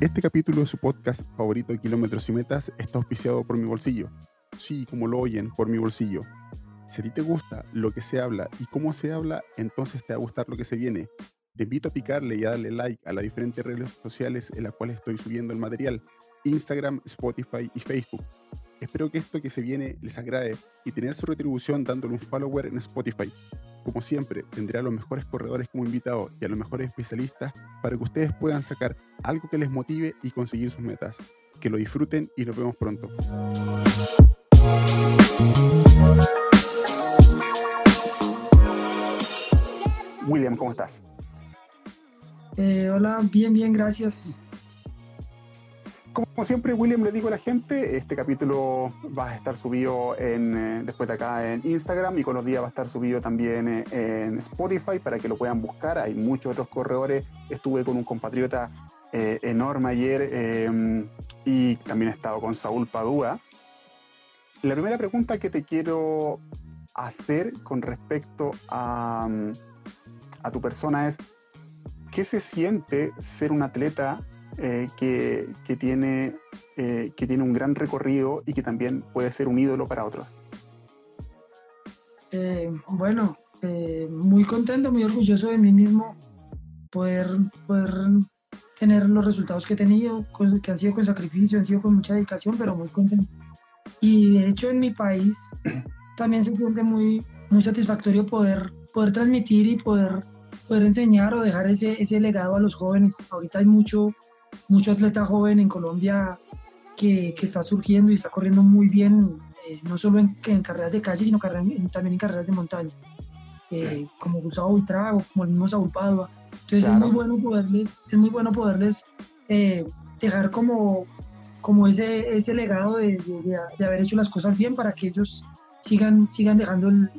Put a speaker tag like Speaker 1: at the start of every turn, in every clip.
Speaker 1: Este capítulo de su podcast favorito de Kilómetros y Metas está auspiciado por mi bolsillo. Sí, como lo oyen, por mi bolsillo. Si a ti te gusta lo que se habla y cómo se habla, entonces te va a gustar lo que se viene. Te invito a picarle y a darle like a las diferentes redes sociales en las cuales estoy subiendo el material, Instagram, Spotify y Facebook. Espero que esto que se viene les agrade y tener su retribución dándole un follower en Spotify. Como siempre, tendré a los mejores corredores como invitados y a los mejores especialistas para que ustedes puedan sacar algo que les motive y conseguir sus metas. Que lo disfruten y nos vemos pronto. William, ¿cómo estás?
Speaker 2: Eh, hola, bien, bien, gracias.
Speaker 1: Como siempre, William le digo a la gente, este capítulo va a estar subido en, eh, después de acá en Instagram y con los días va a estar subido también eh, en Spotify para que lo puedan buscar. Hay muchos otros corredores. Estuve con un compatriota enorme ayer y también he estado con Saúl Padua. La primera pregunta que te quiero hacer con respecto a tu persona es, ¿qué se siente ser un atleta eh, que, que, tiene, eh, que tiene un gran recorrido y que también puede ser un ídolo para otros?
Speaker 2: Eh, bueno, muy contento, muy orgulloso de mí mismo, poder, poder tener los resultados que he tenido, que han sido con sacrificio, han sido con mucha dedicación, pero muy contento. Y de hecho en mi país también se siente muy, muy satisfactorio poder poder transmitir y poder, poder enseñar o dejar ese, ese legado a los jóvenes. Ahorita hay mucho, mucho atleta joven en Colombia que, que está surgiendo y está corriendo muy bien, eh, no solo en, en, carreras de calle, sino también en carreras de montaña, eh, como Gustavo Buitrago, como el mismo Saúl Padua. Entonces es muy bueno poderles, es muy bueno poderles eh, dejar como, como ese, ese legado de, de, de, haber hecho las cosas bien para que ellos sigan, sigan dejando el,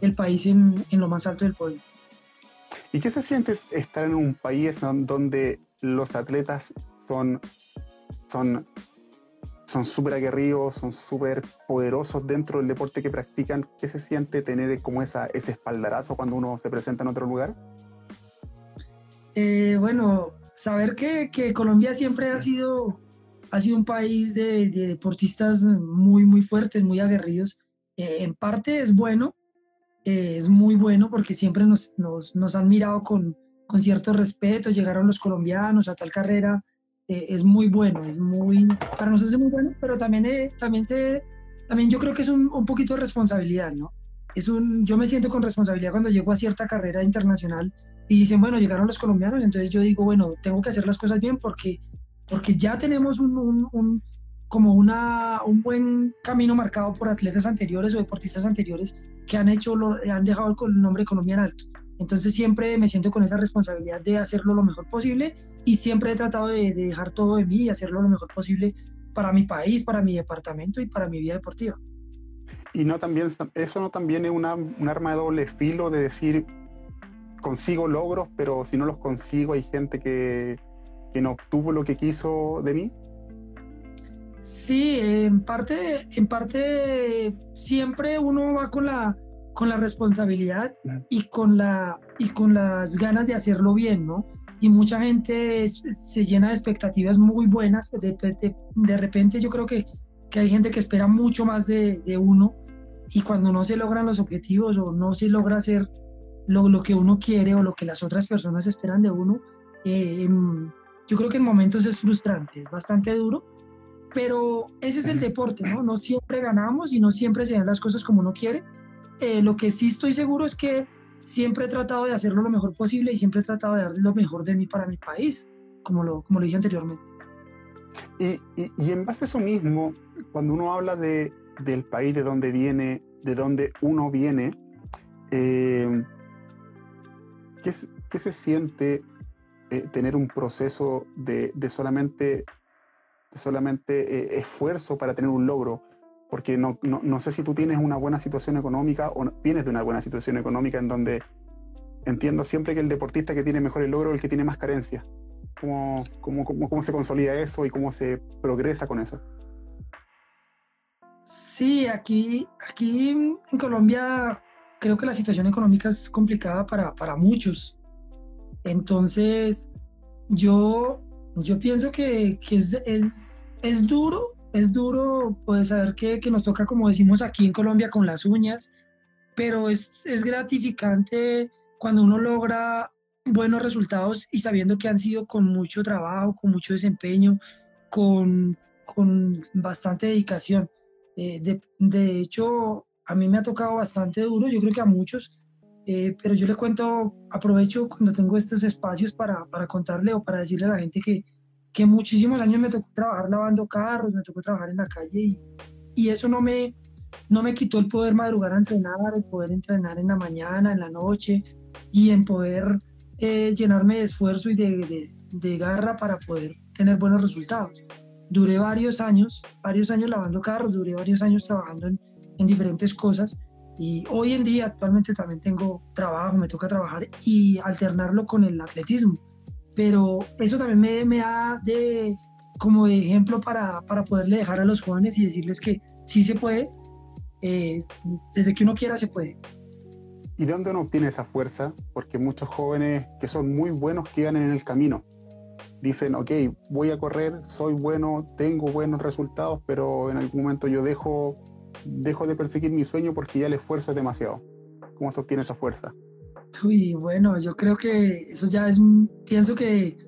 Speaker 2: el país en, en, lo más alto del podio.
Speaker 1: ¿Y qué se siente estar en un país donde los atletas son son son súper aguerridos, son súper poderosos dentro del deporte que practican? ¿Qué se siente tener como esa, ese espaldarazo cuando uno se presenta en otro lugar?
Speaker 2: Eh, bueno, saber que, Colombia siempre ha sido, ha sido un país de, de deportistas muy, muy fuertes, muy aguerridos, eh, en parte es bueno, eh, es muy bueno porque siempre nos, nos, nos han mirado con, con, cierto respeto, llegaron los colombianos a tal carrera, eh, es muy bueno, es muy, para nosotros es muy bueno, pero también, eh, también, se, también yo creo que es un, un, poquito de responsabilidad, ¿no? Es un, yo me siento con responsabilidad cuando llego a cierta carrera internacional y dicen, bueno, llegaron los colombianos, entonces yo digo, bueno, tengo que hacer las cosas bien porque, porque ya tenemos un, como una, un buen camino marcado por atletas anteriores o deportistas anteriores que han hecho, lo, han dejado el nombre Colombia en alto. Entonces siempre me siento con esa responsabilidad de hacerlo lo mejor posible y siempre he tratado de, de dejar todo de mí y hacerlo lo mejor posible para mi país, para mi departamento y para mi vida deportiva.
Speaker 1: Y no también, eso no también es una, un arma de doble filo de decir, consigo logros, pero si no los consigo hay gente que, que no obtuvo lo que quiso de mí.
Speaker 2: Sí, en parte, en parte siempre uno va con la, con la responsabilidad y con, la, y con las ganas de hacerlo bien, ¿no? Y mucha gente se llena de expectativas muy buenas. De, de, de repente yo creo que, que, hay gente que espera mucho más de, de, uno y cuando no se logran los objetivos o no se logra hacer lo, lo que uno quiere o lo que las otras personas esperan de uno, eh, yo creo que en momentos es frustrante, es bastante duro pero ese es el deporte, ¿no? No siempre ganamos y no siempre se dan las cosas como uno quiere. Eh, lo que sí estoy seguro es que siempre he tratado de hacerlo lo mejor posible y siempre he tratado de dar lo mejor de mí para mi país, como lo, como dije anteriormente.
Speaker 1: Y, y, y en base a eso mismo, cuando uno habla de, del país de donde viene, de donde uno viene, eh, ¿qué, ¿qué, se siente eh, tener un proceso de, de solamente solamente eh, esfuerzo para tener un logro, porque no, no, no, sé si tú tienes una buena situación económica o vienes de una buena situación económica en donde entiendo siempre que el deportista que tiene mejores logros es el que tiene más carencias. ¿Cómo, cómo, cómo, cómo se consolida eso y cómo se progresa con eso?
Speaker 2: Sí, aquí, aquí en Colombia creo que la situación económica es complicada para, para muchos. Entonces, yo Yo pienso que, que es, es, es, duro, es duro pues saber que, que, nos toca, como decimos aquí en Colombia, con las uñas, pero es, es gratificante cuando uno logra buenos resultados y sabiendo que han sido con mucho trabajo, con mucho desempeño, con, con bastante dedicación. Eh, de, de, hecho, a mí me ha tocado bastante duro, yo creo que a muchos, eh, pero yo le cuento, aprovecho cuando tengo estos espacios para, para, contarle o para decirle a la gente que, que muchísimos años me tocó trabajar lavando carros, me tocó trabajar en la calle y, y eso no me, no me quitó el poder madrugar a entrenar, el poder entrenar en la mañana, en la noche y en poder eh, llenarme de esfuerzo y de, de, garra para poder tener buenos resultados. Duré varios años, varios años lavando carros, duré varios años trabajando en, en diferentes cosas y hoy en día actualmente también tengo trabajo, me toca trabajar y alternarlo con el atletismo. Pero eso también me, me da de, como de ejemplo para, para poderle dejar a los jóvenes y decirles que sí se puede, eh, desde que uno quiera se puede.
Speaker 1: ¿Y de dónde uno obtiene esa fuerza? Porque muchos jóvenes que son muy buenos quedan en el camino. Dicen, ok, voy a correr, soy bueno, tengo buenos resultados, pero en algún momento yo dejo dejo de perseguir mi sueño porque ya el esfuerzo es demasiado. ¿Cómo se obtiene esa fuerza?
Speaker 2: Uy, bueno, yo creo que eso ya es, pienso que,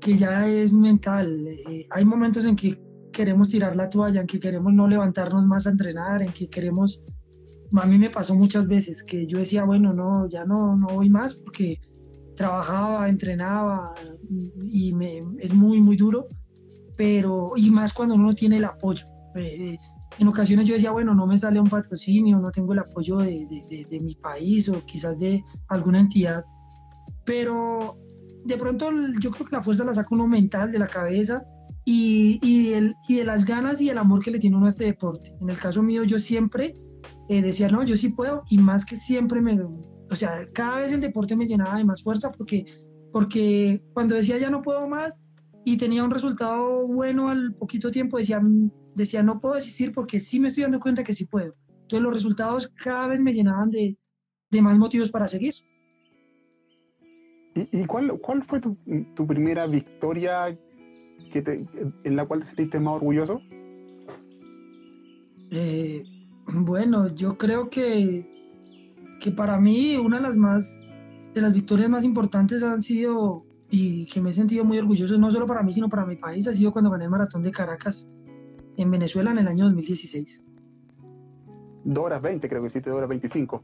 Speaker 2: que ya es mental. Eh, hay momentos en que queremos tirar la toalla, en que queremos no levantarnos más a entrenar, en que queremos... A mí me pasó muchas veces que yo decía, bueno, no, ya no, no voy más porque trabajaba, entrenaba y me, es muy, muy duro, pero y más cuando uno tiene el apoyo. Eh, en ocasiones yo decía, bueno, no me sale un patrocinio, no tengo el apoyo de, de, de, mi país o quizás de alguna entidad, pero de pronto yo creo que la fuerza la saca uno mental de la cabeza y, y, el, y de las ganas y el amor que le tiene uno a este deporte. En el caso mío yo siempre eh, decía, no, yo sí puedo y más que siempre me... O sea, cada vez el deporte me llenaba de más fuerza porque, porque cuando decía ya no puedo más y tenía un resultado bueno al poquito tiempo, decía, decía, no puedo desistir porque sí me estoy dando cuenta que sí puedo. Entonces los resultados cada vez me llenaban de, de más motivos para seguir.
Speaker 1: ¿Y, y cuál, cuál, fue tu, tu primera victoria que te, en la cual te sentiste más orgulloso?
Speaker 2: Eh, bueno, yo creo que, que para mí una de las más de las victorias más importantes han sido y que me he sentido muy orgulloso no solo para mí sino para mi país ha sido cuando gané el maratón de Caracas en Venezuela en el año 2016.
Speaker 1: 2 horas 20, creo que hiciste 2 horas 25.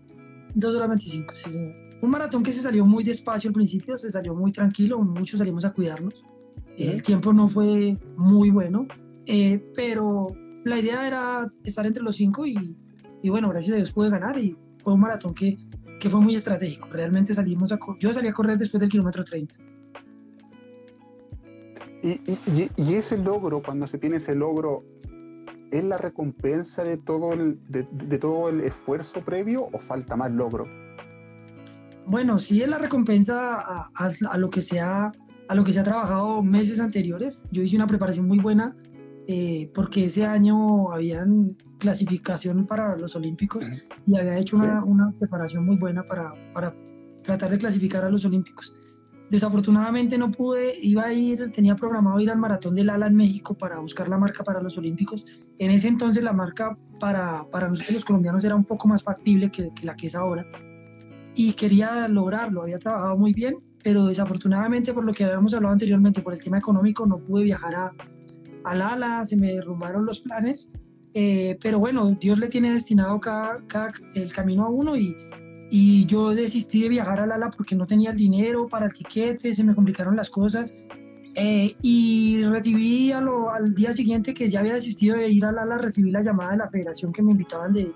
Speaker 2: 2 horas 25, sí, señor. Un maratón que se salió muy despacio al principio, se salió muy tranquilo, muchos salimos a cuidarnos. El tiempo no fue muy bueno, eh, pero la idea era estar entre los cinco y, y, bueno, gracias a Dios pude ganar y fue un maratón que, que fue muy estratégico. Realmente salimos a... Yo salí a correr después del kilómetro 30.
Speaker 1: Y, y, y, ese logro, cuando se tiene ese logro, ¿es la recompensa de todo el, de, de todo el esfuerzo previo o falta más logro?
Speaker 2: Bueno, sí es la recompensa a, a, a, lo que se ha, a lo que se ha trabajado meses anteriores. Yo hice una preparación muy buena eh, porque ese año habían clasificación para los Olímpicos y había hecho una, sí. una preparación muy buena para, para tratar de clasificar a los Olímpicos. Desafortunadamente no pude, iba a ir, tenía programado ir al Maratón del Ala en México para buscar la marca para los Olímpicos. En ese entonces la marca para, para nosotros los colombianos era un poco más factible que, que la que es ahora. Y quería lograrlo, había trabajado muy bien, pero desafortunadamente por lo que habíamos hablado anteriormente, por el tema económico, no pude viajar a, al Ala, se me derrumbaron los planes. Eh, pero bueno, Dios le tiene destinado cada, cada, el camino a uno y, y yo desistí de viajar al ala porque no tenía el dinero para el tiquete, se me complicaron las cosas. Eh, y recibí a lo, al día siguiente que ya había desistido de ir al ala, recibí la llamada de la federación que me invitaban de,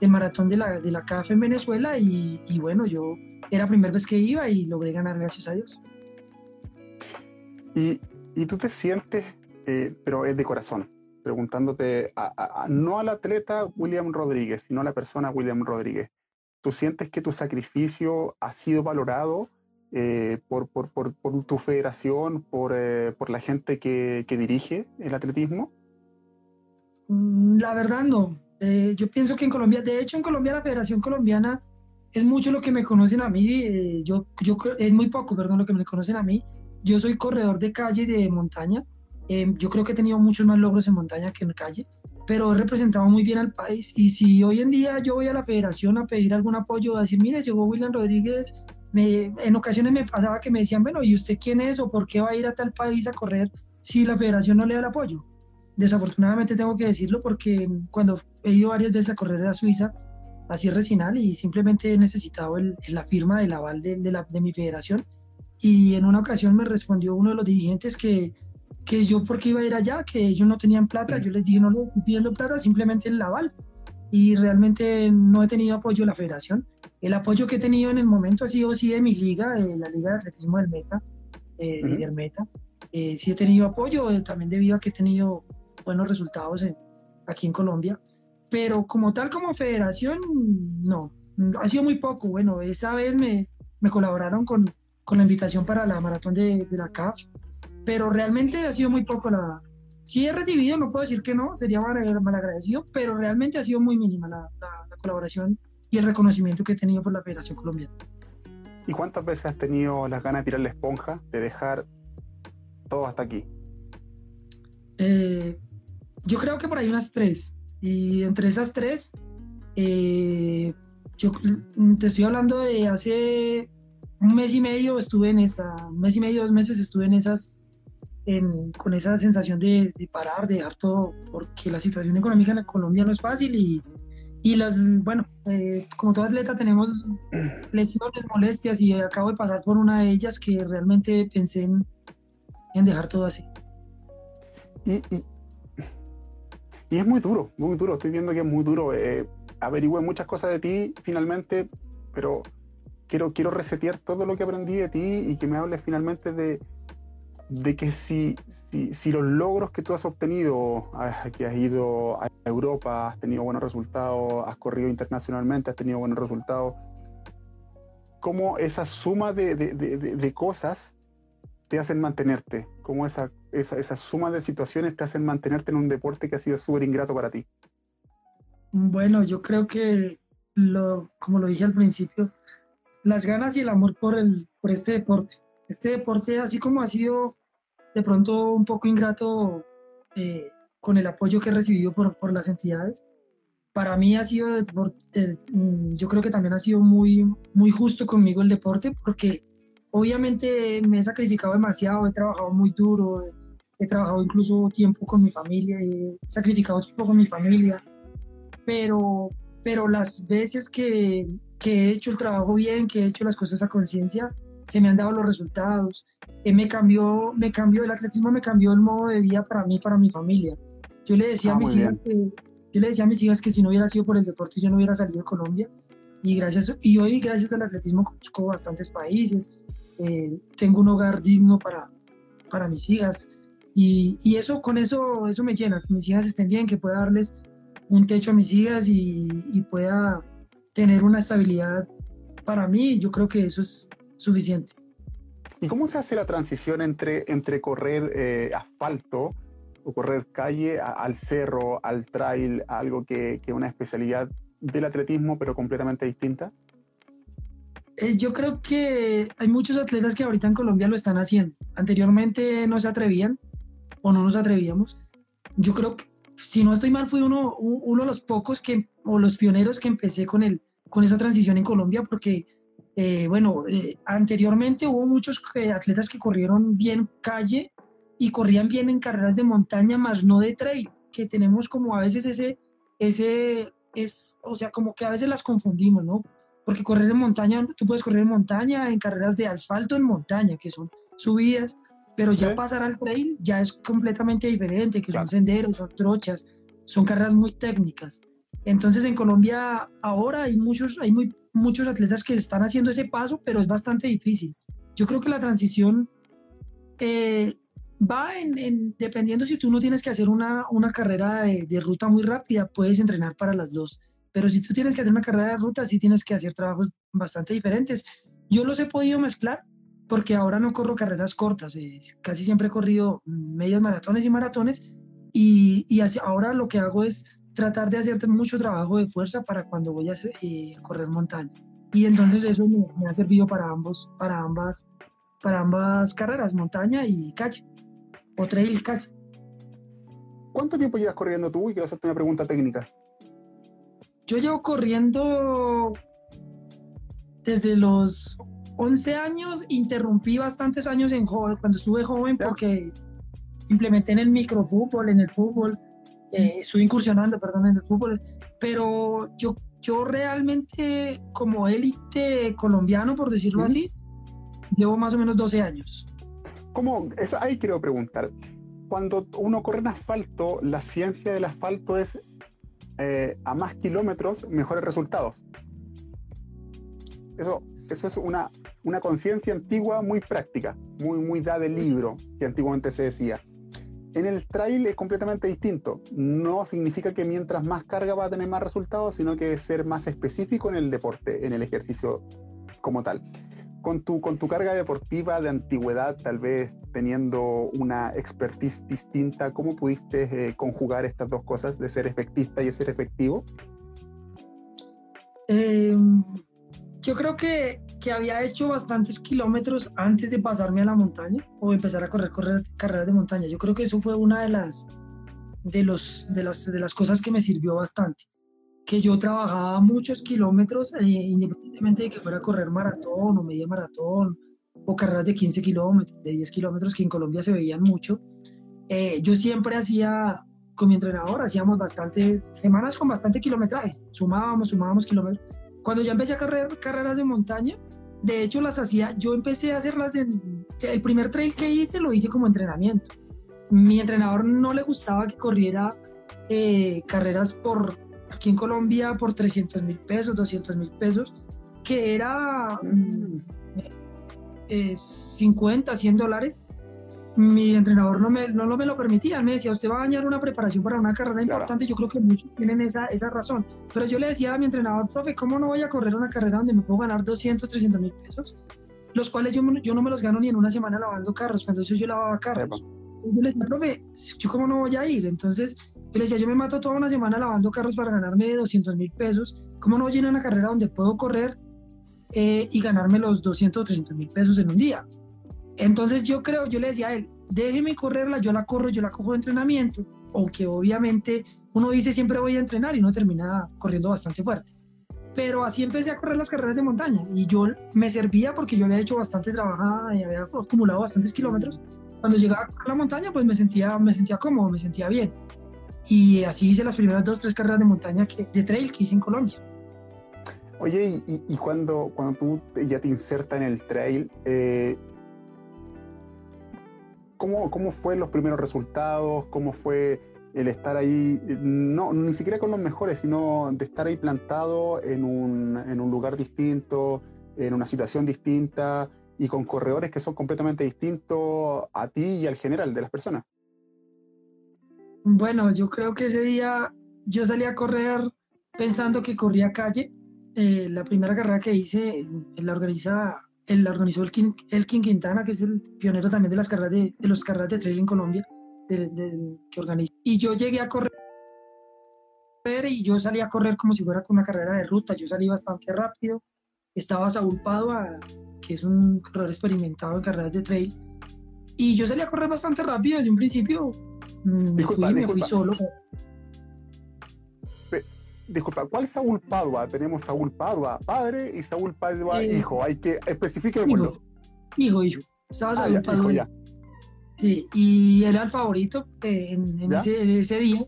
Speaker 2: de maratón de la, de la CAF en Venezuela y, y, bueno, yo era la primera vez que iba y logré ganar, gracias a Dios.
Speaker 1: ¿Y, y tú te sientes, eh, pero es de corazón, preguntándote, a, a, no al atleta William Rodríguez, sino a la persona William Rodríguez ¿Tú sientes que tu sacrificio ha sido valorado eh, por, por, por, tu federación, por, eh, por la gente que, que, dirige el atletismo?
Speaker 2: Mm, la verdad no. Eh, yo pienso que en Colombia, de hecho en Colombia la Federación Colombiana es mucho lo que me conocen a mí, yo, yo es muy poco, perdón, lo que me conocen a mí, yo soy corredor de calle y de montaña. Em, yo creo que he tenido muchos más logros en montaña que en calle, pero he representado muy bien al país. Y si hoy en día yo voy a la federación a pedir algún apoyo, a decir, mire, llegó William Rodríguez, me, en ocasiones me pasaba que me decían, bueno, ¿y usted quién es o por qué va a ir a tal país a correr si la federación no le da el apoyo? Desafortunadamente tengo que decirlo porque cuando he ido varias veces a correr a Suiza, así recinal y simplemente he necesitado el, la firma del aval de, de, la, de mi federación. Y en una ocasión me respondió uno de los dirigentes que, que yo porque iba a ir allá, que ellos no tenían plata. Yo les dije, no les estoy pidiendo plata, simplemente el aval. Y realmente no he tenido apoyo de la federación. El apoyo que he tenido en el momento ha sido sí de mi liga, de la Liga de Atletismo del Meta, eh, del Meta. Eh, sí he tenido apoyo, eh, también debido a que he tenido buenos resultados en, aquí en Colombia pero como tal, como federación, no, ha sido muy poco. Bueno, esa vez me, me colaboraron con, con, la invitación para la maratón de, de, la CAF, pero realmente ha sido muy poco la... Sí he recibido, no puedo decir que no, sería mal, agradecido, pero realmente ha sido muy mínima la, la, colaboración y el reconocimiento que he tenido por la Federación Colombiana.
Speaker 1: ¿Y cuántas veces has tenido las ganas de tirar la esponja, de dejar todo hasta aquí?
Speaker 2: Eh, yo creo que por ahí unas tres. Y entre esas tres, eh, yo te estoy hablando de hace un mes y medio estuve en esa, un mes y medio, dos meses estuve en esas, en, con esa sensación de, de, parar, de dejar todo, porque la situación económica en Colombia no es fácil y, y las, bueno, eh, como todo atleta tenemos lesiones, molestias y acabo de pasar por una de ellas que realmente pensé en, en dejar todo así.
Speaker 1: Y, y, y es muy duro, muy duro. Estoy viendo que es muy duro. Eh, averigüé muchas cosas de ti finalmente, pero quiero, quiero resetear todo lo que aprendí de ti y que me hables finalmente de, de que si, si, si, los logros que tú has obtenido, que has ido a Europa, has tenido buenos resultados, has corrido internacionalmente, has tenido buenos resultados, cómo esa suma de, de, de, de cosas te hacen mantenerte, cómo esa esa, esa suma de situaciones te hacen mantenerte en un deporte que ha sido súper ingrato para ti?
Speaker 2: Bueno, yo creo que, lo, como lo dije al principio, las ganas y el amor por, el, por este deporte. Este deporte, así como ha sido de pronto un poco ingrato eh, con el apoyo que he recibido por, por las entidades, para mí ha sido, eh, yo creo que también ha sido muy, muy justo conmigo el deporte, porque obviamente me he sacrificado demasiado, he trabajado muy duro, he trabajado incluso tiempo con mi familia, he sacrificado tiempo con mi familia, pero, pero las veces que, que he hecho el trabajo bien, que he hecho las cosas a conciencia, se me han dado los resultados. Eh, me cambió, me cambió el atletismo, me cambió el modo de vida para mí, para mi familia. Yo le decía ah, a mis hijas que, yo le decía a mis hijas que si no hubiera sido por el deporte yo no hubiera salido de Colombia. Y gracias y hoy gracias al atletismo conozco bastantes países. Eh, tengo un hogar digno para, para mis hijas. Y, y, eso, con eso, eso me llena, que mis hijas estén bien, que pueda darles un techo a mis hijas y, y pueda tener una estabilidad para mí. Yo creo que eso es suficiente.
Speaker 1: ¿Y cómo se hace la transición entre, entre correr eh, asfalto o correr calle a, al cerro, al trail, algo que es una especialidad del atletismo pero completamente distinta?
Speaker 2: Eh, yo creo que hay muchos atletas que ahorita en Colombia lo están haciendo. Anteriormente no se atrevían o no nos atrevíamos. Yo creo que, si no estoy mal, fui uno, uno de los pocos que, o los pioneros que empecé con, el, con esa transición en Colombia, porque, eh, bueno, eh, anteriormente hubo muchos atletas que corrieron bien calle y corrían bien en carreras de montaña, más no de trail, que tenemos como a veces ese, ese, es, o sea, como que a veces las confundimos, ¿no? Porque correr en montaña, tú puedes correr en montaña, en carreras de asfalto en montaña, que son subidas, pero ya pasar al trail ya es completamente diferente, que son senderos, son trochas, son carreras muy técnicas. Entonces en Colombia ahora hay muchos, hay muy, muchos atletas que están haciendo ese paso, pero es bastante difícil. Yo creo que la transición eh, va en, dependiendo si tú no tienes que hacer una, una carrera de, ruta muy rápida, puedes entrenar para las dos. Pero si tú tienes que hacer una carrera de ruta, sí tienes que hacer trabajos bastante diferentes. Yo los he podido mezclar porque ahora no corro carreras cortas, casi siempre he corrido medias maratones y maratones y, y ahora lo que hago es tratar de hacer mucho trabajo de fuerza para cuando voy a eh, correr montaña. Y entonces eso me, me, ha servido para ambos, para ambas, para ambas carreras, montaña y calle, o trail calle.
Speaker 1: ¿Cuánto tiempo llevas corriendo tú? Y quiero hacerte una pregunta técnica.
Speaker 2: Yo llevo corriendo desde los 11 años, interrumpí bastantes años en joven, cuando estuve joven porque implementé en el microfútbol, en el fútbol, eh, estuve incursionando, perdón, en el fútbol, pero yo, yo realmente como élite colombiano, por decirlo así, llevo más o menos 12 años.
Speaker 1: ¿Cómo? Eso ahí quiero preguntar. Cuando uno corre en asfalto, la ciencia del asfalto es eh, a más kilómetros, mejores resultados. Eso, eso es una, una conciencia antigua muy práctica, muy, muy da de libro, que antiguamente se decía. En el trail es completamente distinto. No significa que mientras más carga va a tener más resultados, sino que ser más específico en el deporte, en el ejercicio como tal. Con tu, con tu carga deportiva de antigüedad, tal vez teniendo una expertise distinta, ¿cómo pudiste eh, conjugar estas dos cosas de ser efectista y ser efectivo?
Speaker 2: Eh, yo creo que, que, había hecho bastantes kilómetros antes de pasarme a la montaña o empezar a correr, correr carreras de montaña. Yo creo que eso fue una de las, de, los, de, las, de las cosas que me sirvió bastante. Que yo trabajaba muchos kilómetros, eh, independientemente de que fuera a correr maratón o media maratón o carreras de 15 kilómetros, de 10 kilómetros, que en Colombia se veían mucho. Eh, yo siempre hacía, con mi entrenador, hacíamos bastantes semanas con bastante kilometraje. Sumábamos, sumábamos kilómetros cuando ya empecé a correr carreras de montaña, de hecho las hacía, yo empecé a hacerlas de, el primer trail que hice lo hice como entrenamiento. Mi entrenador no le gustaba que corriera eh, carreras por, aquí en Colombia, por 300 mil pesos, 200 mil pesos, que era 50, mm, 100 eh, dólares mi entrenador no me, no, me lo permitía. me decía, usted va a dañar una preparación para una carrera importante. Yo creo que muchos tienen esa, esa razón. Pero yo le decía a mi entrenador, profe, ¿cómo no voy a correr una carrera donde me puedo ganar 200, 300 mil pesos? Los cuales yo, yo no me los gano ni en una semana lavando carros. Cuando eso yo lavaba carros. Yo le decía, profe, ¿yo cómo no voy a ir? Entonces, yo le decía, yo me mato toda una semana lavando carros para ganarme 200 mil pesos. ¿Cómo no voy a ir a una carrera donde puedo correr eh, y ganarme los 200 o 300 mil pesos en un día? Entonces yo creo, yo le decía a él, déjeme correrla, yo la corro, yo la cojo de entrenamiento, aunque obviamente uno dice siempre voy a entrenar y no termina corriendo bastante fuerte. Pero así empecé a correr las carreras de montaña y yo me servía porque yo había hecho bastante trabajo y había acumulado bastantes kilómetros. Cuando llegaba a la montaña pues me sentía, me sentía cómodo, me sentía bien. Y así hice las primeras dos, tres carreras de montaña que, de trail que hice en Colombia.
Speaker 1: Oye, y, y cuando, cuando tú ya te insertas en el trail, eh, ¿cómo, ¿cómo fue los primeros resultados? ¿Cómo fue el estar ahí, no, ni siquiera con los mejores, sino de estar ahí plantado en un, en un lugar distinto, en una situación distinta y con corredores que son completamente distintos a ti y al general de las personas?
Speaker 2: Bueno, yo creo que ese día yo salí a correr pensando que corría calle. Eh, la primera carrera que hice la organiza él organizó el King, el King Quintana, que es el pionero también de las carreras de, de los carreras de trail en Colombia, de, que organiza. Y yo llegué a correr y yo salí a correr como si fuera con una carrera de ruta. Yo salí bastante rápido. Estaba Saúl Padua, que es un corredor experimentado en carreras de trail. Y yo salí a correr bastante rápido desde un principio. Mm, me, fui, me fui solo
Speaker 1: disculpa, ¿cuál Saúl Padua? Tenemos Saúl Padua padre y Saúl Padua eh, hijo. Hay que especifiquémoslo.
Speaker 2: Hijo, hijo, hijo. Estaba ah, Saúl Padua. Sí, y era el favorito eh, en, ese, día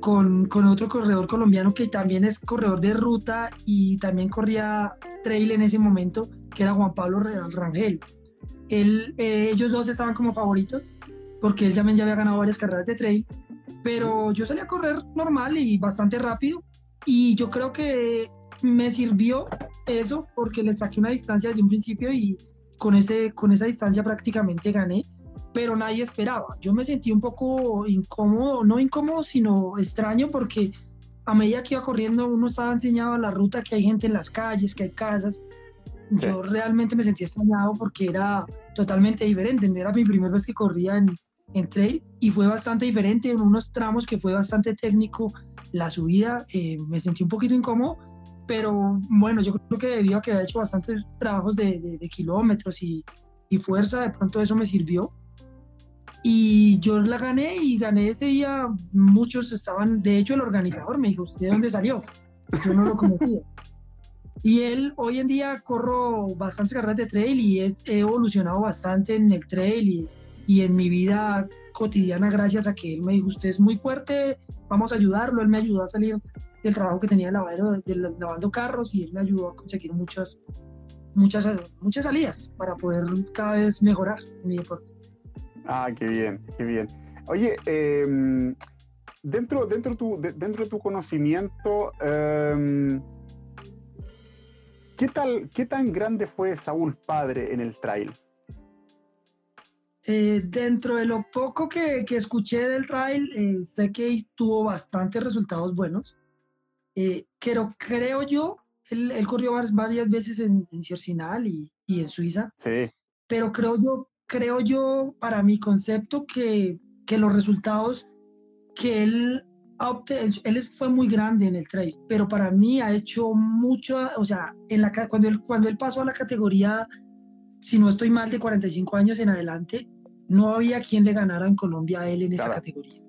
Speaker 2: con, con, otro corredor colombiano que también es corredor de ruta y también corría trail en ese momento, que era Juan Pablo Rangel. Él, eh, ellos dos estaban como favoritos porque él también ya había ganado varias carreras de trail, pero yo salí a correr normal y bastante rápido y yo creo que me sirvió eso porque le saqué una distancia desde un principio y con, ese, con esa distancia prácticamente gané, pero nadie esperaba. Yo me sentí un poco incómodo, no incómodo, sino extraño porque a medida que iba corriendo uno estaba enseñado a la ruta que hay gente en las calles, que hay casas. Yo realmente me sentí extrañado porque era totalmente diferente. Era mi primera vez que corría en, en trail y fue bastante diferente en unos tramos que fue bastante técnico, la subida eh, me sentí un poquito incómodo, pero bueno, yo creo que debido a que había hecho bastantes trabajos de, de, kilómetros y, y fuerza, de pronto eso me sirvió. Y yo la gané y gané ese día. Muchos estaban, de hecho, el organizador me dijo: ¿Usted de dónde salió? Yo no lo conocía. Y él, hoy en día corro bastantes carreras de trail y he, evolucionado bastante en el trail y, y, en mi vida cotidiana gracias a que él me dijo, usted es muy fuerte, vamos a ayudarlo. Él me ayudó a salir del trabajo que tenía lavadero, de, lavando carros y él me ayudó a conseguir muchas, muchas, muchas salidas para poder cada vez mejorar mi deporte.
Speaker 1: Ah, qué bien, qué bien. Oye, em, dentro, dentro, tu, dentro de tu conocimiento, em, ¿qué, tal, ¿qué tan grande fue Saúl padre en el trail?
Speaker 2: Eh, dentro de lo poco que, que escuché del trail, eh, sé que tuvo bastantes resultados buenos. Eh, pero creo yo, él, él, corrió varias veces en, en Ciercinal y, y, en Suiza.
Speaker 1: Sí.
Speaker 2: Pero creo yo, creo yo, para mi concepto, que, que los resultados que él él fue muy grande en el trail, pero para mí ha hecho mucho, o sea, en la, cuando, él, cuando él pasó a la categoría, si no estoy mal, de 45 años en adelante, no había quien le ganara en Colombia a él en esa categoría.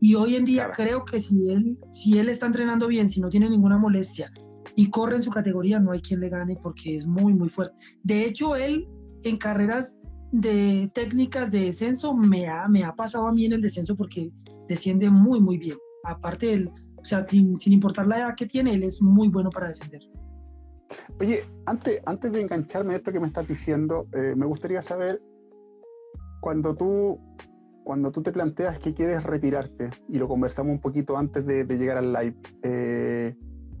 Speaker 2: Y hoy en día creo que si él, si él está entrenando bien, si no tiene ninguna molestia y corre en su categoría, no hay quien le gane porque es muy, muy fuerte. De hecho, él en carreras de técnicas de descenso me ha, me ha pasado a mí en el descenso porque desciende muy, muy bien. Aparte, del, o sea, sin, sin importar la edad que tiene, él es muy bueno para descender.
Speaker 1: Oye, antes, antes de engancharme de esto que me estás diciendo, eh, me gustaría saber, cuando tú, cuando tú te planteas que quieres retirarte, y lo conversamos un poquito antes de, llegar al live, eh,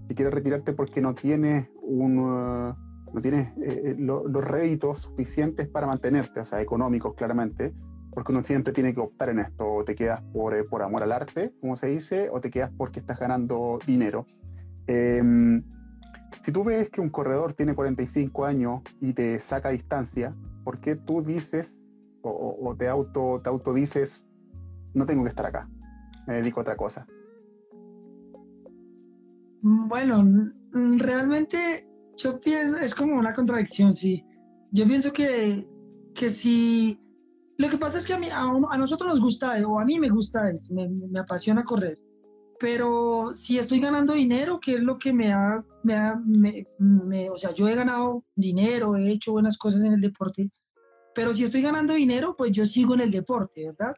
Speaker 1: que quieres retirarte porque no tienes un... Uh, no tienes eh, eh, los réditos suficientes para mantenerte, o sea, económicos claramente, porque uno siempre tiene que optar en esto, o te quedas por, por amor al arte, como se dice, o te quedas porque estás ganando dinero. Em, si tú ves que un corredor tiene 45 años y te saca distancia, ¿por qué tú dices o, te, auto, te autodices, no tengo que estar acá, me dedico a otra cosa?
Speaker 2: Bueno, realmente yo pienso, es como una contradicción, sí. Yo pienso que, que si... Lo que pasa es que a, mí, a, nosotros nos gusta, o a mí me gusta esto, me, apasiona correr. Pero si estoy ganando dinero, que es lo que me ha, me ha me, o sea, yo he ganado dinero, he hecho buenas cosas en el deporte, pero si estoy ganando dinero, pues yo sigo en el deporte, ¿verdad?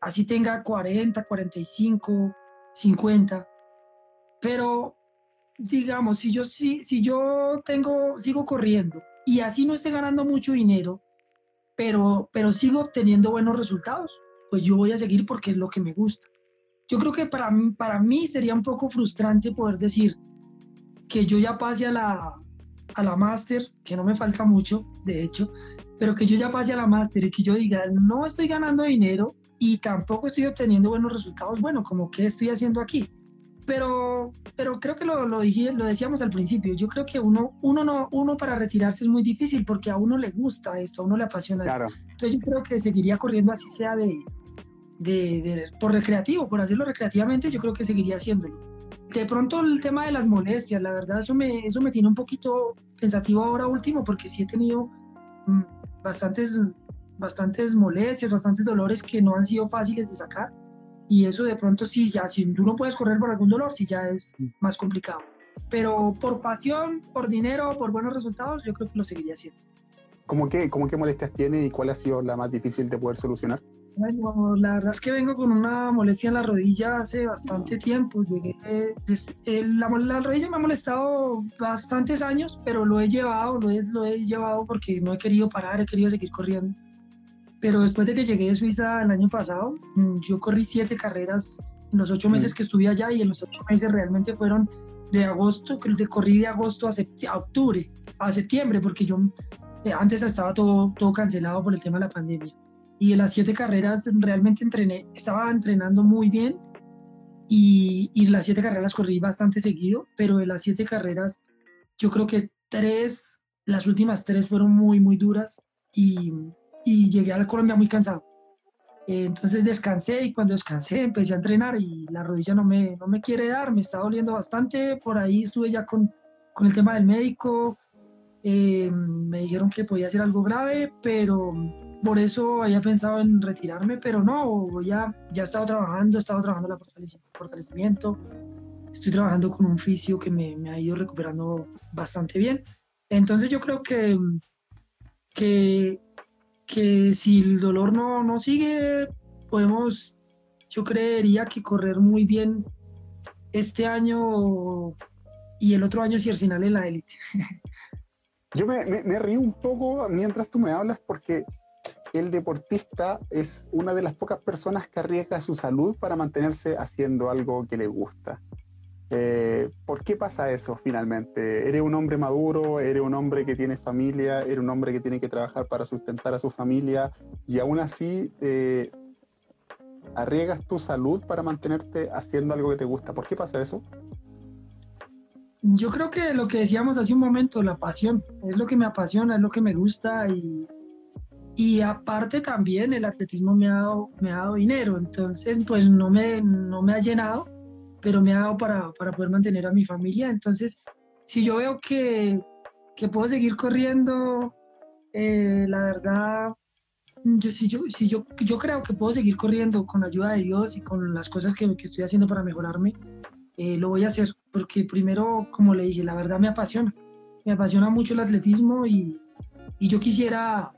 Speaker 2: Así tenga 40, 45, 50. Pero digamos, si yo, si, si yo tengo, sigo corriendo y así no esté ganando mucho dinero, pero, pero sigo obteniendo buenos resultados, pues yo voy a seguir porque es lo que me gusta. Yo creo que para, para mí sería un poco frustrante poder decir que yo ya pase a la, a la máster, que no me falta mucho, de hecho, pero que yo ya pase a la máster y que yo diga, no estoy ganando dinero y tampoco estoy obteniendo buenos resultados, bueno, como que estoy haciendo aquí pero, pero creo que lo, lo, dije, lo decíamos al principio, yo creo que uno, uno, no, uno para retirarse es muy difícil porque a uno le gusta esto, a uno le apasiona esto. Entonces yo creo que seguiría corriendo así sea de, de, de, por recreativo, por hacerlo recreativamente, yo creo que seguiría haciéndolo. De pronto el tema de las molestias, la verdad eso me, eso me tiene un poquito pensativo ahora último porque sí he tenido mm, bastantes, bastantes molestias, bastantes dolores que no han sido fáciles de sacar y eso de pronto sí, ya si tú no puedes correr por algún dolor, sí ya es más complicado. Pero por pasión, por dinero, por buenos resultados, yo creo que lo seguiría haciendo.
Speaker 1: ¿Cómo qué, cómo qué molestias tiene y cuál ha sido la más difícil de poder solucionar?
Speaker 2: Bueno, la verdad es que vengo con una molestia en la rodilla hace bastante tiempo. Llegué, la, la, rodilla me ha molestado bastantes años, pero lo he llevado, lo he, lo he llevado porque no he querido parar, he querido seguir corriendo. Pero después de que llegué de Suiza el año pasado, mm, yo corrí siete carreras en los ocho meses que estuve allá y en los ocho meses realmente fueron de agosto, de corrí de agosto a, octubre, a septiembre, porque yo eh, antes estaba todo, todo cancelado por el tema de la pandemia. Y en las siete carreras realmente entrené, estaba entrenando muy bien y, y las siete carreras corrí bastante seguido, pero de las siete carreras yo creo que tres, las últimas tres fueron muy, muy duras y, y llegué a la Colombia muy cansado. Entonces descansé y cuando descansé empecé a entrenar y la rodilla no me, no me quiere dar, me está doliendo bastante. Por ahí estuve ya con, con el tema del médico Eh, me dijeron que podía ser algo grave, pero por eso había pensado en retirarme, pero no, ya, ya he estado trabajando, he estado trabajando en el fortalecimiento, estoy trabajando con un fisio que me, me, ha ido recuperando bastante bien. Entonces yo creo que, que, que si el dolor no, no sigue, podemos, yo creería que correr muy bien este año y el otro año si Arsenal en la élite.
Speaker 1: Yo me, me, río un poco mientras tú me hablas porque el deportista es una de las pocas personas que arriesga su salud para mantenerse haciendo algo que le gusta. Eh, ¿Por qué pasa eso finalmente? ¿Eres un hombre maduro? ¿Eres un hombre que tiene familia? ¿Eres un hombre que tiene que trabajar para sustentar a su familia? Y aún así eh, arriesgas tu salud para mantenerte haciendo algo que te gusta. ¿Por qué pasa eso?
Speaker 2: Yo creo que lo que decíamos hace un momento, la pasión, es lo que me apasiona, es lo que me gusta y, y aparte también el atletismo me ha dado, me ha dado dinero, entonces pues no me, no me ha llenado, pero me ha dado para, para poder mantener a mi familia, entonces si yo veo que, que puedo seguir corriendo, eh, la verdad, yo, si, yo, si yo, yo creo que puedo seguir corriendo con la ayuda de Dios y con las cosas que, que estoy haciendo para mejorarme, eh, lo voy a hacer, porque primero, como le dije, la verdad me apasiona, me apasiona mucho el atletismo y, y yo quisiera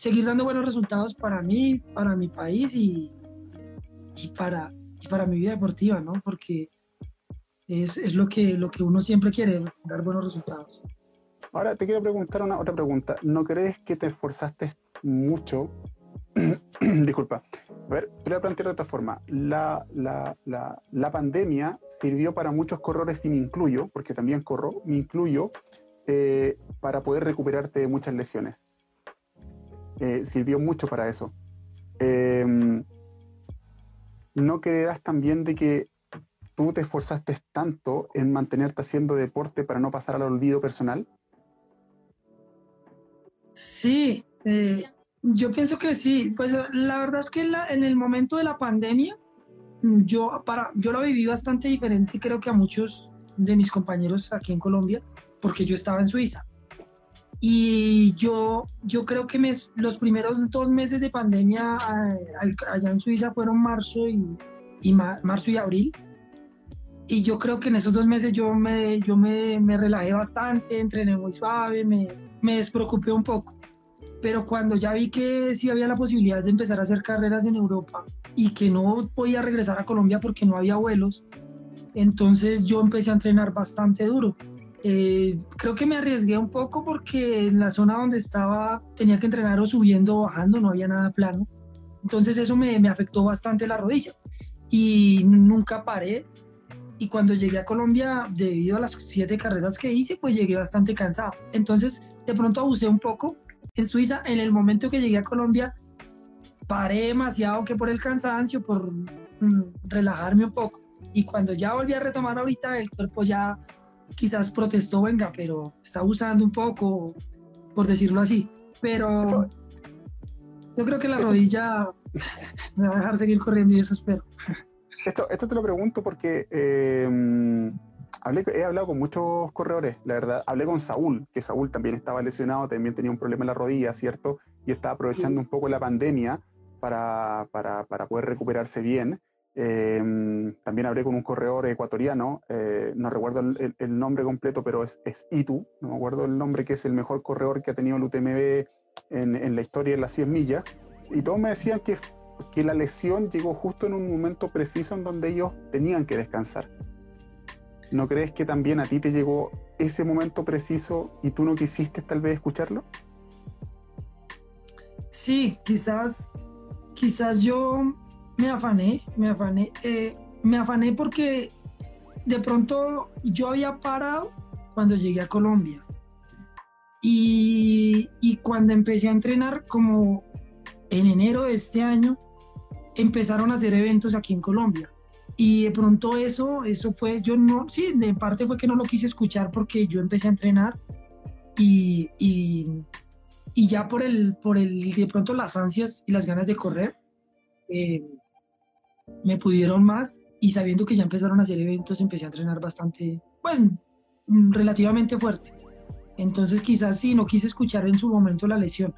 Speaker 2: seguir dando buenos resultados para mí, para mi país y, y, para, y para mi vida deportiva, ¿no? Porque es, es, lo, que, lo que uno siempre quiere, dar buenos resultados.
Speaker 1: Ahora te quiero preguntar una otra pregunta. ¿No crees que te esforzaste mucho Disculpa. A ver, te voy a plantear de otra forma. La, la, la, la, pandemia sirvió para muchos corredores, y me incluyo, porque también corro, me incluyo, eh, para poder recuperarte de muchas lesiones. Eh, sirvió mucho para eso. Em, ¿No creerás también de que tú te esforzaste tanto en mantenerte haciendo deporte para no pasar al olvido personal?
Speaker 2: Sí, eh, yo pienso que sí, pues la verdad es que en el momento de la pandemia, yo, para, yo lo viví bastante diferente, creo que a muchos de mis compañeros aquí en Colombia, porque yo estaba en Suiza. Y yo, yo creo que los primeros dos meses de pandemia allá en Suiza fueron marzo y, y marzo y abril. Y yo creo que en esos dos meses yo me, yo me, me relajé bastante, entrené muy suave, me, me despreocupé un poco pero cuando ya vi que sí había la posibilidad de empezar a hacer carreras en Europa y que no podía regresar a Colombia porque no había vuelos, entonces yo empecé a entrenar bastante duro. Eh, creo que me arriesgué un poco porque en la zona donde estaba tenía que entrenar o subiendo o bajando, no había nada plano. Entonces eso me, me afectó bastante la rodilla y nunca paré. Y cuando llegué a Colombia, debido a las siete carreras que hice, pues llegué bastante cansado. Entonces de pronto abusé un poco en Suiza, en el momento que llegué a Colombia, paré demasiado que por el cansancio, por mm, relajarme un poco. Y cuando ya volví a retomar ahorita, el cuerpo ya quizás protestó, venga, pero está usando un poco, por decirlo así. Pero yo creo que la rodilla me va a dejar seguir corriendo y eso espero.
Speaker 1: Esto, esto te lo pregunto porque eh, he hablado con muchos corredores, la verdad. Hablé con Saúl, que Saúl también estaba lesionado, también tenía un problema en la rodilla, ¿cierto? Y estaba aprovechando un poco la pandemia para, para, para poder recuperarse bien. Eh, también hablé con un corredor ecuatoriano, eh, no recuerdo el, nombre completo, pero es, es, Itu, no me acuerdo el nombre, que es el mejor corredor que ha tenido el UTMB en, en la historia de las 100 millas. Y todos me decían que, que la lesión llegó justo en un momento preciso en donde ellos tenían que descansar. ¿No crees que también a ti te llegó ese momento preciso y tú no quisiste tal vez escucharlo?
Speaker 2: Sí, quizás, quizás yo me afané, me afané, eh, me afané porque de pronto yo había parado cuando llegué a Colombia. Y, y, cuando empecé a entrenar, como en enero de este año, empezaron a hacer eventos aquí en Colombia. Y de pronto eso, eso fue, yo no, sí, de parte fue que no lo quise escuchar porque yo empecé a entrenar y, y, y ya por el, por el, de pronto las ansias y las ganas de correr, eh, me pudieron más y sabiendo que ya empezaron a hacer eventos, empecé a entrenar bastante, pues, relativamente fuerte. Entonces quizás sí, no quise escuchar en su momento la lesión.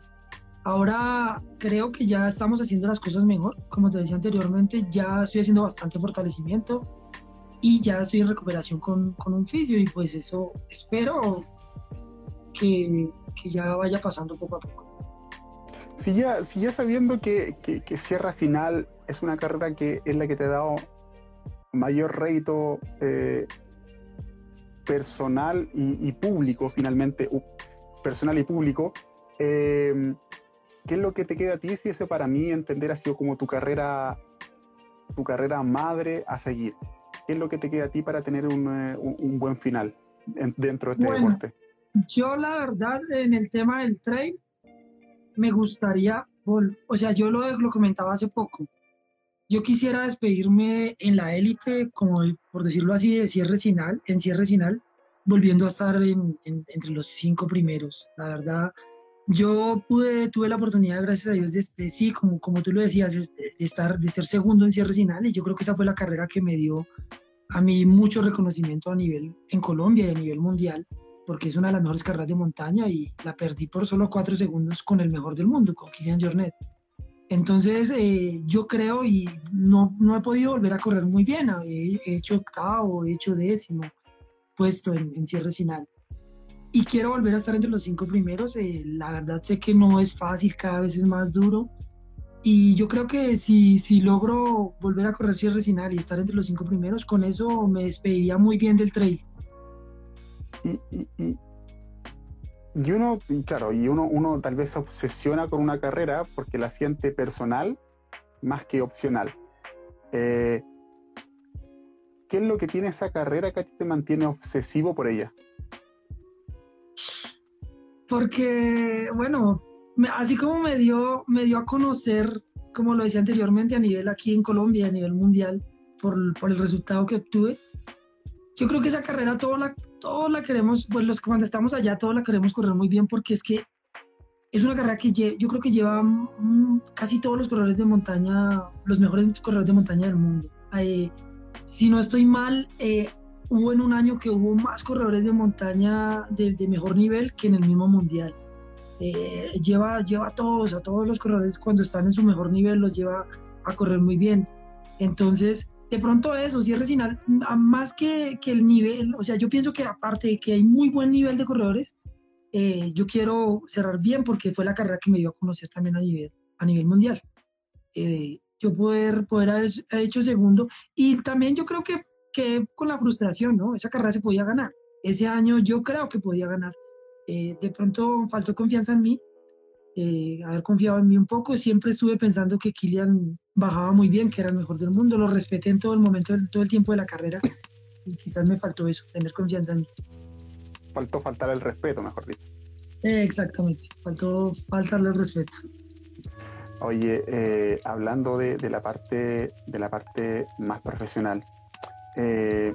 Speaker 2: Ahora creo que ya estamos haciendo las cosas mejor. Como te decía anteriormente, ya estoy haciendo bastante fortalecimiento y ya estoy en recuperación con, con un fisio y pues eso espero que, que, ya vaya pasando poco a poco.
Speaker 1: Si ya, si ya sabiendo que, que, Sierra Final es una carrera que es la que te ha dado mayor rédito eh, personal y, público, finalmente, personal y público, eh, ¿qué es lo que te queda a ti si ese para mí entender ha sido como tu carrera, tu carrera madre a seguir? ¿Qué es lo que te queda a ti para tener un, eh, buen final dentro de este deporte?
Speaker 2: Yo la verdad en el tema del trail me gustaría, o sea, yo lo, lo comentaba hace poco, yo quisiera despedirme en la élite, como por decirlo así, de cierre final, en cierre final, volviendo a estar entre los cinco primeros. La verdad, yo tuve la oportunidad, gracias a Dios, de, sí, como, como tú lo decías, de, estar, de ser segundo en cierre final, y yo creo que esa fue la carrera que me dio a mí mucho reconocimiento a nivel en Colombia y a nivel mundial, porque es una de las mejores carreras de montaña y la perdí por solo cuatro segundos con el mejor del mundo, con Kilian Jornet. Entonces, eh, yo creo y no, no he podido volver a correr muy bien. He, hecho octavo, he hecho décimo puesto en, en, cierre final. Y quiero volver a estar entre los cinco primeros. Eh, la verdad sé que no es fácil, cada vez es más duro. Y yo creo que si, si logro volver a correr cierre final y estar entre los cinco primeros, con eso me despediría muy bien del trail.
Speaker 1: Y, y uno, claro, y uno, uno tal vez se obsesiona con una carrera porque la siente personal más que opcional. Eh, ¿Qué es lo que tiene esa carrera que te mantiene obsesivo por ella?
Speaker 2: Porque, bueno, así como me dio, me dio a conocer, como lo decía anteriormente, a nivel aquí en Colombia, a nivel mundial, por, por el resultado que obtuve, yo creo que esa carrera toda la, todos la queremos, pues los cuando estamos allá, todos la queremos correr muy bien porque es que es una carrera que yo creo que lleva mm, casi todos los corredores de montaña, los mejores corredores de montaña del mundo. Eh, si no estoy mal, eh, hubo en un año que hubo más corredores de montaña de, mejor nivel que en el mismo mundial. Eh, lleva, lleva a todos, a todos los corredores cuando están en su mejor nivel, los lleva a correr muy bien. Entonces, de pronto eso, cierre final, más que, que, el nivel, o sea, yo pienso que aparte de que hay muy buen nivel de corredores, eh, yo quiero cerrar bien porque fue la carrera que me dio a conocer también a nivel, a nivel mundial. Eh, yo poder, poder haber hecho segundo y también yo creo que, que con la frustración, ¿no? Esa carrera se podía ganar. Ese año yo creo que podía ganar. Eh, de pronto faltó confianza en mí, haber confiado en mí un poco. Siempre estuve pensando que Kilian bajaba muy bien, que era el mejor del mundo, lo respeté en todo el momento, todo el tiempo de la carrera y quizás me faltó eso, tener confianza en mí.
Speaker 1: Faltó faltar el respeto, mejor dicho.
Speaker 2: exactamente, faltó faltarle el respeto.
Speaker 1: Oye, eh, hablando de, la parte, de la parte más profesional, eh,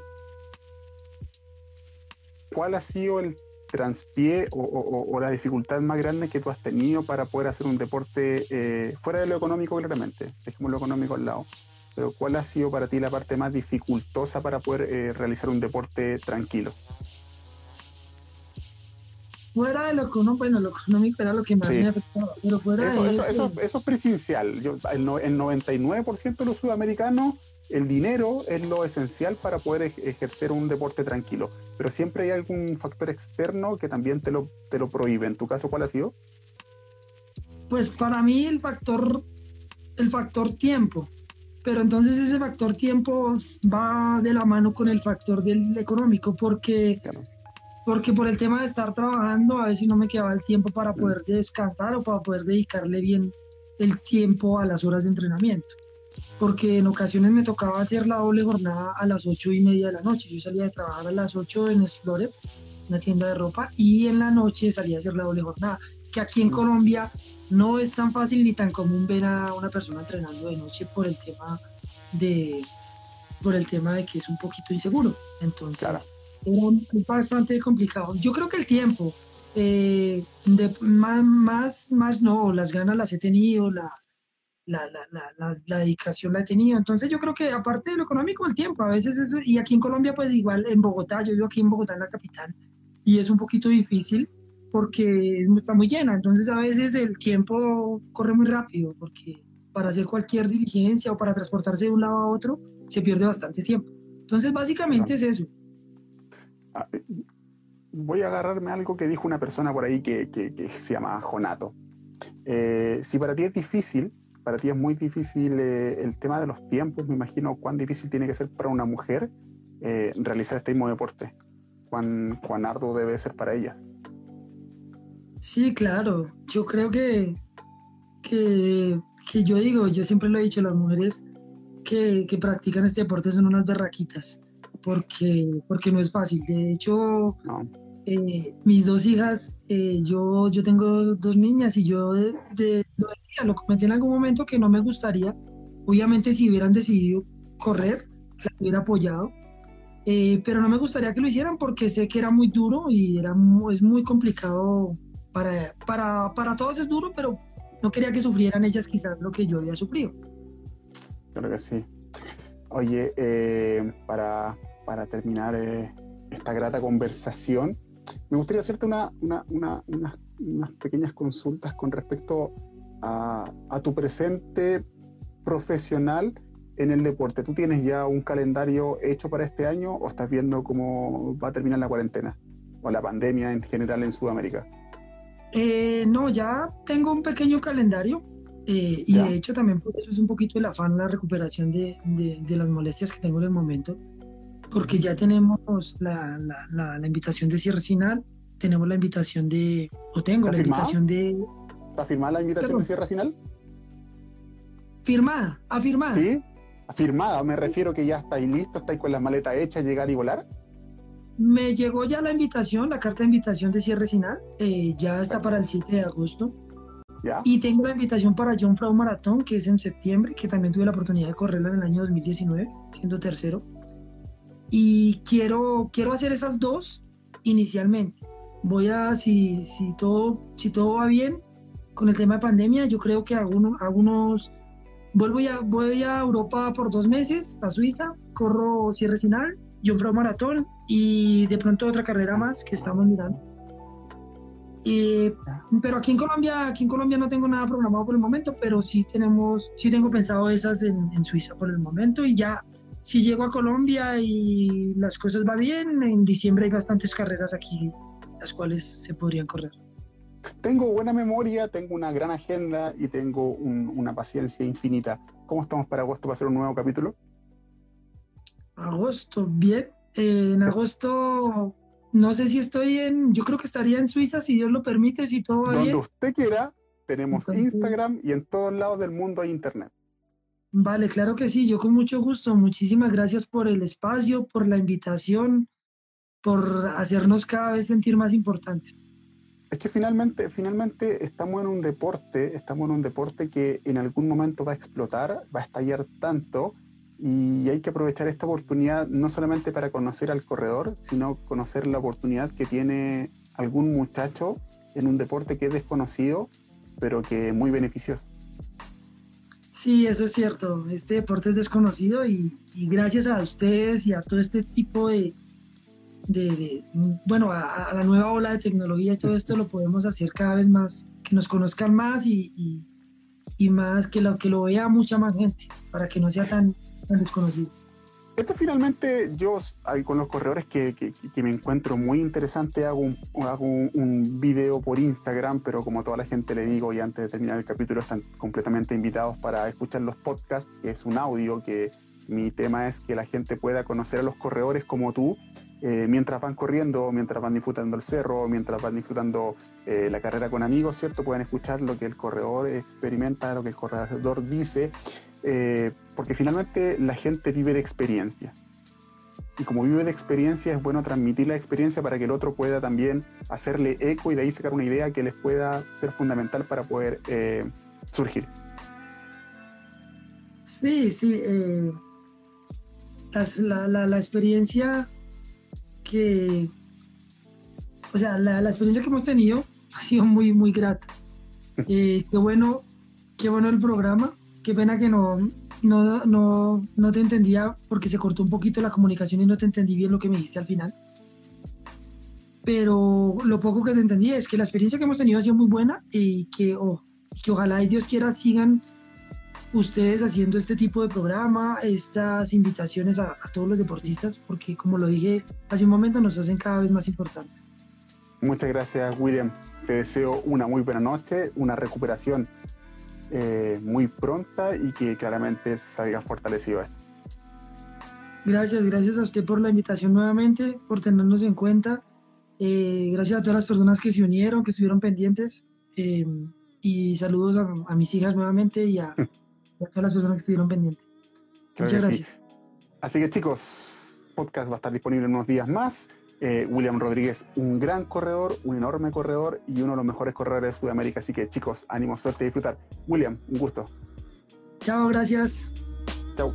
Speaker 1: ¿cuál ha sido el transpié o, la dificultad más grande que tú has tenido para poder hacer un deporte eh, fuera de lo económico, claramente, dejemos lo económico al lado, pero ¿cuál ha sido para ti la parte más dificultosa para poder eh, realizar un deporte tranquilo?
Speaker 2: Fuera de lo económico, bueno, lo económico era lo que más me afectaba, pero fuera
Speaker 1: eso,
Speaker 2: de
Speaker 1: eso, eso, eso, es presencial. Yo, el, el 99% de los sudamericanos el dinero es lo esencial para poder ejercer un deporte tranquilo, pero siempre hay algún factor externo que también te lo, te lo prohíbe. ¿En tu caso cuál ha sido?
Speaker 2: Pues para mí el factor, el factor tiempo, pero entonces ese factor tiempo va de la mano con el factor del económico, porque, porque por el tema de estar trabajando a veces no me quedaba el tiempo para mm. poder descansar o para poder dedicarle bien el tiempo a las horas de entrenamiento porque en ocasiones me tocaba hacer la doble jornada a las ocho y media de la noche. Yo salía de trabajar a las 8 en Explorer, una tienda de ropa, y en la noche salía a hacer la doble jornada, que aquí en Colombia no es tan fácil ni tan común ver a una persona entrenando de noche por el tema de por el tema de que es un poquito inseguro. Entonces, era bastante complicado. Yo creo que el tiempo, eh, de, más, más, más no, las ganas las he tenido, la, la, la, la, la, dedicación la he tenido. Entonces yo creo que aparte de lo económico, el tiempo, a veces eso, y aquí en Colombia pues igual en Bogotá, yo vivo aquí en Bogotá, en la capital, y es un poquito difícil porque está muy llena. Entonces a veces el tiempo corre muy rápido porque para hacer cualquier diligencia o para transportarse de un lado a otro se pierde bastante tiempo. Entonces básicamente es eso.
Speaker 1: Ah, voy a agarrarme algo que dijo una persona por ahí que, se llama Jonato. Eh, si para ti es difícil, para ti es muy difícil eh, el tema de los tiempos, me imagino cuán difícil tiene que ser para una mujer eh, realizar este mismo deporte, cuán, cuán arduo debe ser para ella.
Speaker 2: Sí, claro. Yo creo que, que, yo digo, yo siempre lo he dicho, las mujeres que, que practican este deporte son unas berraquitas, porque, porque no es fácil. De hecho, eh, mis dos hijas, eh, yo, yo tengo dos niñas y yo de, lo, comenté en algún momento que no me gustaría. Obviamente si hubieran decidido correr, las hubiera apoyado, eh, pero no me gustaría que lo hicieran porque sé que era muy duro y era es muy complicado para, para, para todos es duro, pero no quería que sufrieran ellas quizás lo que yo había sufrido.
Speaker 1: Creo que sí. Oye, para, para, terminar esta grata conversación, me gustaría hacerte una, una, una, unas pequeñas consultas con respecto a, a, tu presente profesional en el deporte. ¿Tú tienes ya un calendario hecho para este año o estás viendo cómo va a terminar la cuarentena o la pandemia en general en Sudamérica?
Speaker 2: Eh, no, ya tengo un pequeño calendario eh, y de hecho también por eso es un poquito el afán, la recuperación de, de, las molestias que tengo en el momento, porque ya tenemos la, la, la, invitación de cierre final, tenemos la invitación de, o tengo la invitación de...
Speaker 1: ¿Está firmada la invitación de cierre final?
Speaker 2: Firmada, afirmada.
Speaker 1: Sí, afirmada, me refiero que ya estáis listos, estáis con las maletas hechas, llegar y volar.
Speaker 2: Me llegó ya la invitación, la carta de invitación de cierre final, eh, ya está para el 7 de agosto. Y tengo la invitación para John Frau Maratón, que es en septiembre, que también tuve la oportunidad de correrla en el año 2019, siendo tercero. Y quiero, quiero hacer esas dos inicialmente. Voy a, si, si, todo, si todo va bien con el tema de pandemia, yo creo que algunos, algunos vuelvo ya, voy a Europa por dos meses, a Suiza, corro cierre final John Frau Maratón y de pronto otra carrera más que estamos mirando. pero aquí en Colombia, aquí en Colombia no tengo nada programado por el momento, pero sí tenemos, sí tengo pensado esas en, en Suiza por el momento y ya si llego a Colombia y las cosas van bien, en diciembre hay bastantes carreras aquí las cuales se podrían correr.
Speaker 1: Tengo buena memoria, tengo una gran agenda y tengo una paciencia infinita. ¿Cómo estamos para agosto para hacer un nuevo capítulo?
Speaker 2: Agosto, bien. en agosto, no sé si estoy en, yo creo que estaría en Suiza si Dios lo permite, si todo va
Speaker 1: Donde usted quiera, tenemos Instagram y en todos lados del mundo hay internet.
Speaker 2: Vale, claro que sí, yo con mucho gusto. Muchísimas gracias por el espacio, por la invitación, por hacernos cada vez sentir más importantes.
Speaker 1: Es que finalmente, finalmente estamos en un deporte, estamos en un deporte que en algún momento va a explotar, va a estallar tanto y hay que aprovechar esta oportunidad no solamente para conocer al corredor, sino conocer la oportunidad que tiene algún muchacho en un deporte que es desconocido, pero que es muy beneficioso.
Speaker 2: Sí, eso es cierto. Este deporte es desconocido y, gracias a ustedes y a todo este tipo de, de, bueno, a, la nueva ola de tecnología y todo esto lo podemos hacer cada vez más, que nos conozcan más y, y más que lo, que lo vea mucha más gente, para que no sea tan, desconocido.
Speaker 1: Esto finalmente yo con los corredores que, me encuentro muy interesante hago, un, hago un, video por Instagram, pero como toda la gente le digo y antes de terminar el capítulo están completamente invitados para escuchar los podcasts, que es un audio que mi tema es que la gente pueda conocer a los corredores como tú eh, mientras van corriendo, mientras van disfrutando el cerro, mientras van disfrutando eh, la carrera con amigos, ¿cierto? Pueden escuchar lo que el corredor experimenta, lo que el corredor dice eh, porque finalmente la gente vive de experiencia. Y como vive de experiencia, es bueno transmitir la experiencia para que el otro pueda también hacerle eco y de ahí sacar una idea que les pueda ser fundamental para poder eh, surgir.
Speaker 2: Sí, sí. Eh, la, experiencia que. O sea, la, experiencia que hemos tenido ha sido muy, muy grata. qué bueno, qué bueno el programa qué pena que no, no, no, no te entendía porque se cortó un poquito la comunicación y no te entendí bien lo que me dijiste al final. pero lo poco que te entendí es que la experiencia que hemos tenido ha sido muy buena y que, oh, que ojalá y Dios quiera sigan ustedes haciendo este tipo de programa, estas invitaciones a, a, todos los deportistas, porque como lo dije hace un momento, nos hacen cada vez más importantes.
Speaker 1: Muchas gracias, William. Te deseo una muy buena noche, una recuperación eh, muy pronta y que claramente salga fortalecido.
Speaker 2: Gracias, gracias a usted por la invitación nuevamente, por tenernos en cuenta. Eh, gracias a todas las personas que se unieron, que estuvieron pendientes. Eh, y saludos a, mis hijas nuevamente y a, todas las personas que estuvieron pendientes. Muchas gracias.
Speaker 1: Así que chicos, podcast va a estar disponible en unos días más. Eh, William Rodríguez, un gran corredor, un enorme corredor y uno de los mejores corredores de Sudamérica. Así que chicos, ánimo, suerte y disfrutar. William, un gusto.
Speaker 2: Chao, gracias.
Speaker 1: Chao.